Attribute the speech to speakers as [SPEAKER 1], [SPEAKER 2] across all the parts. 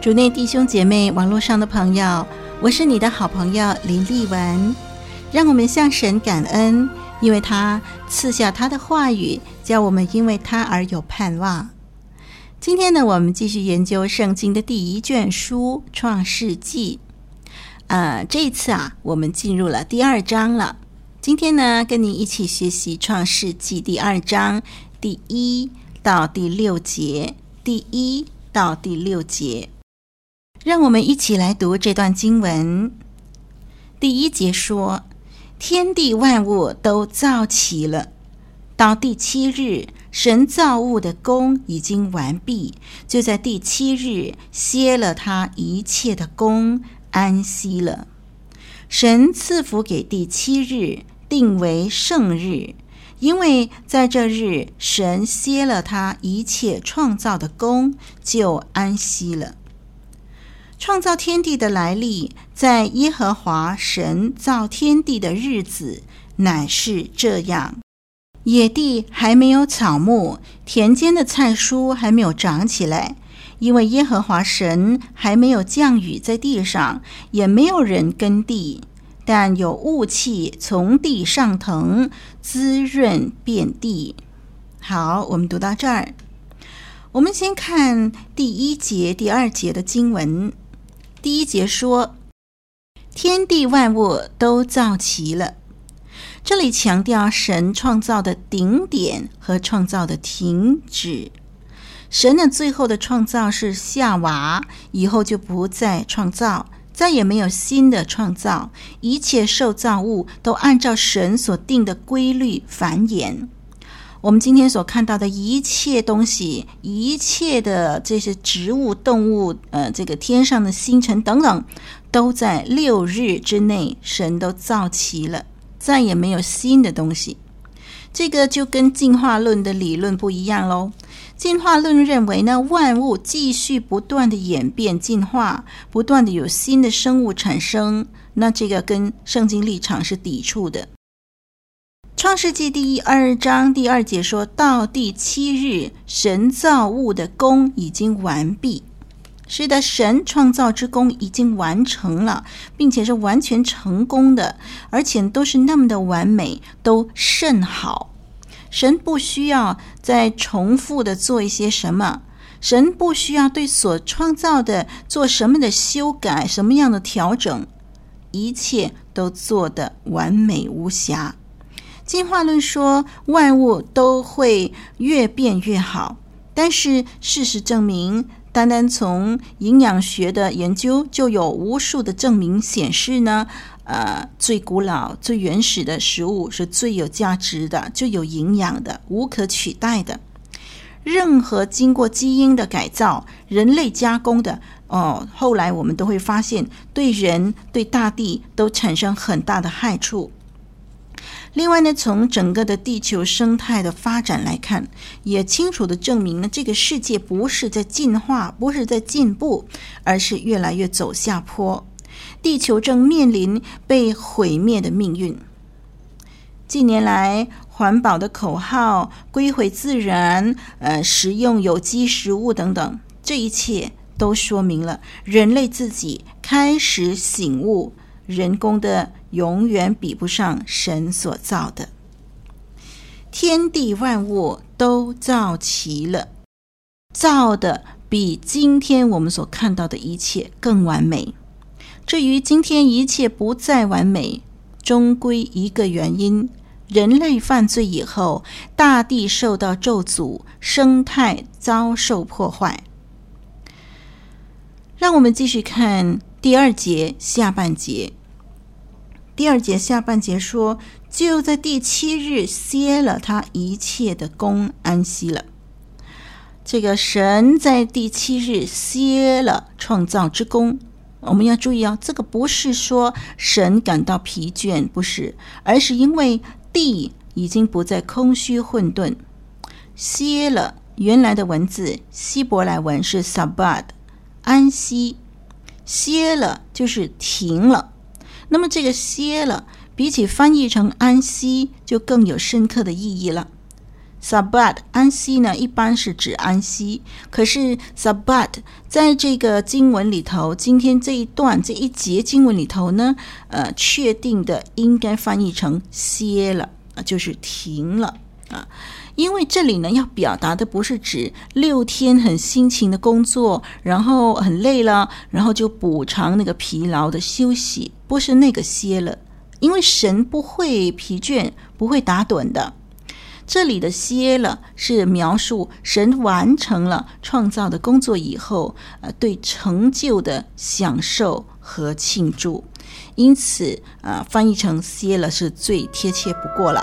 [SPEAKER 1] 主内弟兄姐妹，网络上的朋友，我是你的好朋友林丽文。让我们向神感恩，因为他赐下他的话语，叫我们因为他而有盼望。今天呢，我们继续研究圣经的第一卷书《创世纪》。呃，这一次啊，我们进入了第二章了。今天呢，跟你一起学习《创世纪》第二章第一到第六节，第一到第六节。让我们一起来读这段经文。第一节说：“天地万物都造齐了，到第七日，神造物的工已经完毕，就在第七日歇了他一切的工，安息了。神赐福给第七日，定为圣日，因为在这日，神歇了他一切创造的工，就安息了。”创造天地的来历，在耶和华神造天地的日子，乃是这样：野地还没有草木，田间的菜蔬还没有长起来，因为耶和华神还没有降雨在地上，也没有人耕地，但有雾气从地上腾，滋润遍地。好，我们读到这儿，我们先看第一节、第二节的经文。第一节说：“天地万物都造齐了。”这里强调神创造的顶点和创造的停止。神的最后的创造是夏娃，以后就不再创造，再也没有新的创造。一切受造物都按照神所定的规律繁衍。我们今天所看到的一切东西，一切的这些植物、动物，呃，这个天上的星辰等等，都在六日之内，神都造齐了，再也没有新的东西。这个就跟进化论的理论不一样喽。进化论认为呢，万物继续不断的演变、进化，不断的有新的生物产生，那这个跟圣经立场是抵触的。创世纪第二章第二节说到：“第七日，神造物的工已经完毕。是的，神创造之工已经完成了，并且是完全成功的，而且都是那么的完美，都甚好。神不需要再重复的做一些什么，神不需要对所创造的做什么的修改，什么样的调整，一切都做得完美无瑕。”进化论说万物都会越变越好，但是事实证明，单单从营养学的研究就有无数的证明显示呢，呃，最古老、最原始的食物是最有价值的、最有营养的、无可取代的。任何经过基因的改造、人类加工的，哦，后来我们都会发现，对人、对大地都产生很大的害处。另外呢，从整个的地球生态的发展来看，也清楚的证明呢，这个世界不是在进化，不是在进步，而是越来越走下坡。地球正面临被毁灭的命运。近年来，环保的口号、归回自然、呃，食用有机食物等等，这一切都说明了人类自己开始醒悟。人工的永远比不上神所造的，天地万物都造齐了，造的比今天我们所看到的一切更完美。至于今天一切不再完美，终归一个原因：人类犯罪以后，大地受到咒诅，生态遭受破坏。让我们继续看第二节下半节。第二节下半节说，就在第七日歇了他一切的工，安息了。这个神在第七日歇了创造之工。我们要注意啊，这个不是说神感到疲倦，不是，而是因为地已经不再空虚混沌，歇了。原来的文字希伯来文是 sabbat，安息，歇了就是停了。那么这个歇了，比起翻译成安息，就更有深刻的意义了。Sabat 安息呢，一般是指安息。可是 Sabbat 在这个经文里头，今天这一段这一节经文里头呢，呃，确定的应该翻译成歇了，就是停了啊。因为这里呢，要表达的不是指六天很辛勤的工作，然后很累了，然后就补偿那个疲劳的休息，不是那个歇了。因为神不会疲倦，不会打盹的。这里的歇了是描述神完成了创造的工作以后，呃，对成就的享受和庆祝，因此，呃，翻译成歇了是最贴切不过了。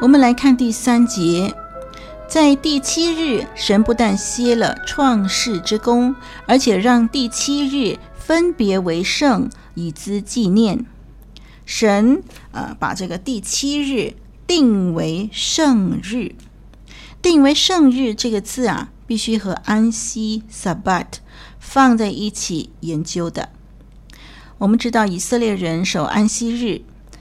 [SPEAKER 1] 我们来看第三节。在第七日，神不但歇了创世之功，而且让第七日分别为圣，以资纪念。神呃，把这个第七日定为圣日。定为圣日这个字啊，必须和安息 （Sabbat） 放在一起研究的。我们知道以色列人守安息日，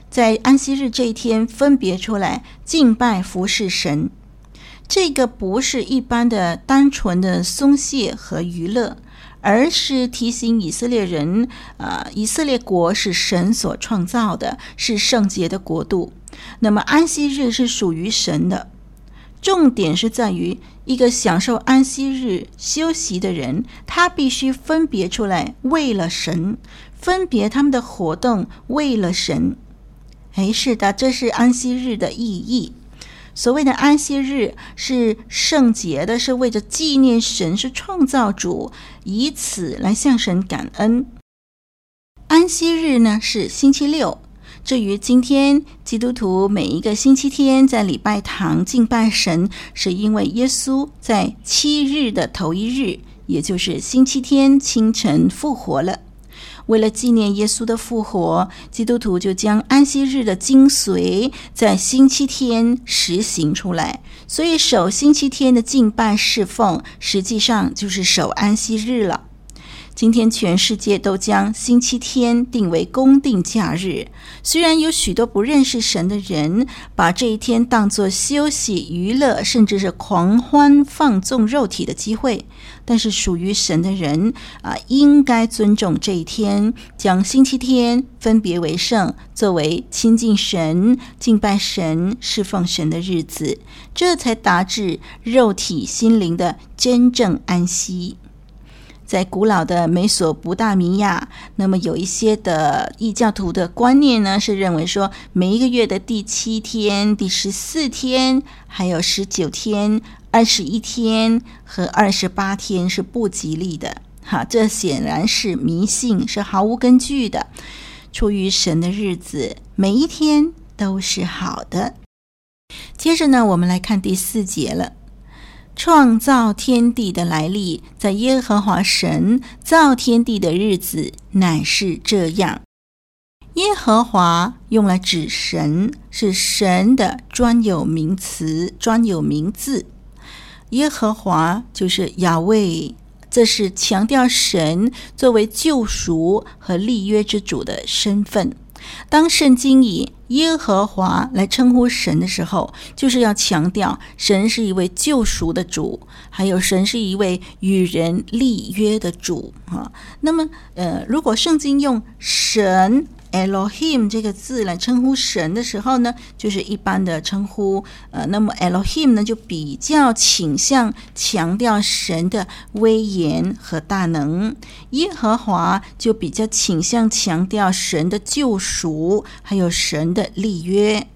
[SPEAKER 1] 在安息日这一天分别出来敬拜服侍神。这个不是一般的单纯的松懈和娱乐，而是提醒以色列人，啊、呃，以色列国是神所创造的，是圣洁的国度。那么安息日是属于神的。重点是在于一个享受安息日休息的人，他必须分别出来为了神，分别他们的活动为了神。哎，是的，这是安息日的意义。所谓的安息日是圣洁的，是为着纪念神是创造主，以此来向神感恩。安息日呢是星期六。至于今天基督徒每一个星期天在礼拜堂敬拜神，是因为耶稣在七日的头一日，也就是星期天清晨复活了。为了纪念耶稣的复活，基督徒就将安息日的精髓在星期天实行出来。所以守星期天的敬拜侍奉，实际上就是守安息日了。今天全世界都将星期天定为公定假日，虽然有许多不认识神的人把这一天当作休息、娱乐，甚至是狂欢放纵肉体的机会，但是属于神的人啊，应该尊重这一天，将星期天分别为圣，作为亲近神、敬拜神、侍奉神的日子，这才达至肉体心灵的真正安息。在古老的美索不达米亚，那么有一些的异教徒的观念呢，是认为说每一个月的第七天、第十四天、还有十九天、二十一天和二十八天是不吉利的。哈，这显然是迷信，是毫无根据的。出于神的日子，每一天都是好的。接着呢，我们来看第四节了。创造天地的来历，在耶和华神造天地的日子乃是这样。耶和华用来指神，是神的专有名词、专有名字。耶和华就是雅威，这是强调神作为救赎和立约之主的身份。当圣经以耶和华来称呼神的时候，就是要强调神是一位救赎的主，还有神是一位与人立约的主啊。那么，呃，如果圣经用神，Elohim 这个字来称呼神的时候呢，就是一般的称呼。呃，那么 Elohim 呢，就比较倾向强调神的威严和大能；耶和华就比较倾向强调神的救赎，还有神的的立约。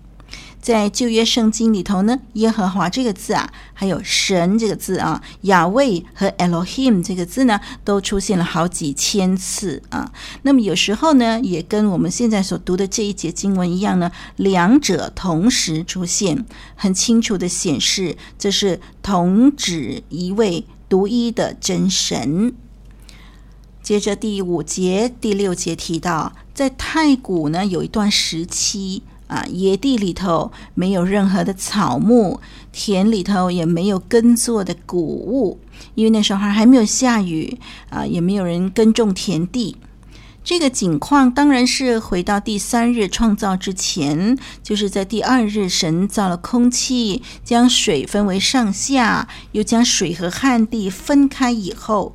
[SPEAKER 1] 在旧约圣经里头呢，耶和华这个字啊，还有神这个字啊，雅威和 Elohim 这个字呢，都出现了好几千次啊。那么有时候呢，也跟我们现在所读的这一节经文一样呢，两者同时出现，很清楚的显示这是同指一位独一的真神。接着第五节、第六节提到，在太古呢，有一段时期。啊，野地里头没有任何的草木，田里头也没有耕作的谷物，因为那时候还没有下雨啊，也没有人耕种田地。这个景况当然是回到第三日创造之前，就是在第二日神造了空气，将水分为上下，又将水和旱地分开以后，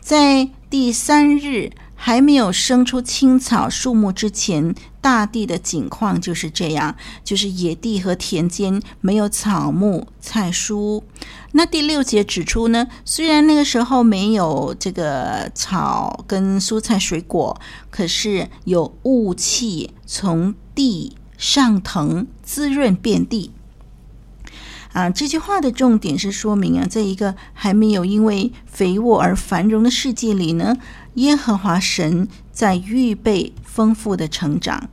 [SPEAKER 1] 在第三日。还没有生出青草树木之前，大地的景况就是这样，就是野地和田间没有草木菜蔬。那第六节指出呢，虽然那个时候没有这个草跟蔬菜水果，可是有雾气从地上腾，滋润遍地。啊，这句话的重点是说明啊，在一个还没有因为肥沃而繁荣的世界里呢。耶和华神在预备丰富的成长，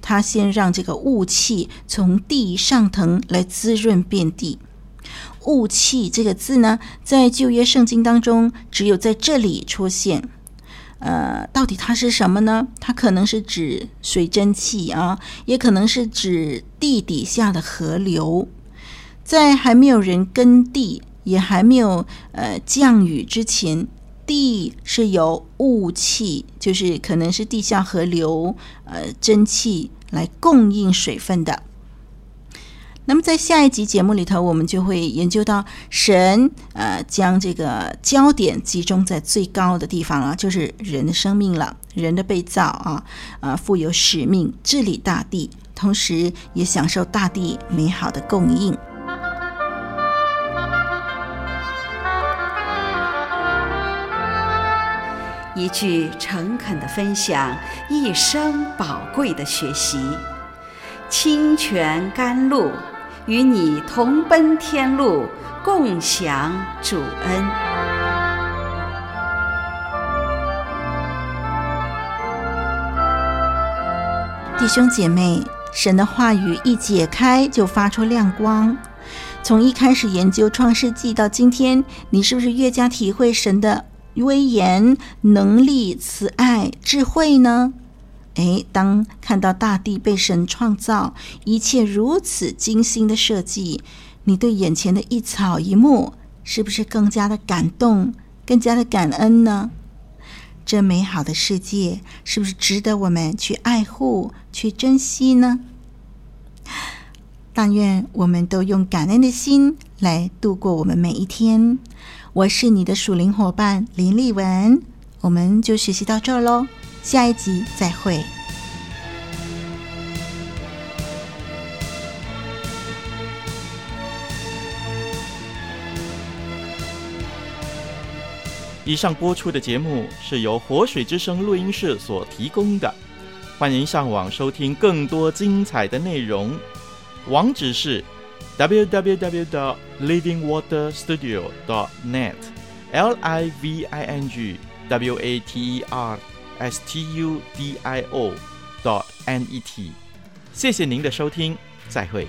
[SPEAKER 1] 他先让这个雾气从地上腾来滋润遍地。雾气这个字呢，在旧约圣经当中只有在这里出现。呃，到底它是什么呢？它可能是指水蒸气啊，也可能是指地底下的河流。在还没有人耕地，也还没有呃降雨之前。地是由雾气，就是可能是地下河流，呃，蒸汽来供应水分的。那么在下一集节目里头，我们就会研究到神，呃，将这个焦点集中在最高的地方了，就是人的生命了，人的被造啊，呃，富有使命，治理大地，同时也享受大地美好的供应。
[SPEAKER 2] 一句诚恳的分享，一生宝贵的学习。清泉甘露，与你同奔天路，共享主恩。
[SPEAKER 1] 弟兄姐妹，神的话语一解开就发出亮光。从一开始研究创世纪到今天，你是不是越加体会神的威严、能力、慈爱、智慧呢？诶，当看到大地被神创造，一切如此精心的设计，你对眼前的一草一木，是不是更加的感动、更加的感恩呢？这美好的世界，是不是值得我们去爱护、去珍惜呢？但愿我们都用感恩的心来度过我们每一天。我是你的属灵伙伴林丽文，我们就学习到这儿喽，下一集再会。
[SPEAKER 3] 以上播出的节目是由活水之声录音室所提供的，欢迎上网收听更多精彩的内容，网址是。www.livingwaterstudio.net，l i v i n g w a t e r s t u d i o. dot n e t，谢谢您的收听，再会。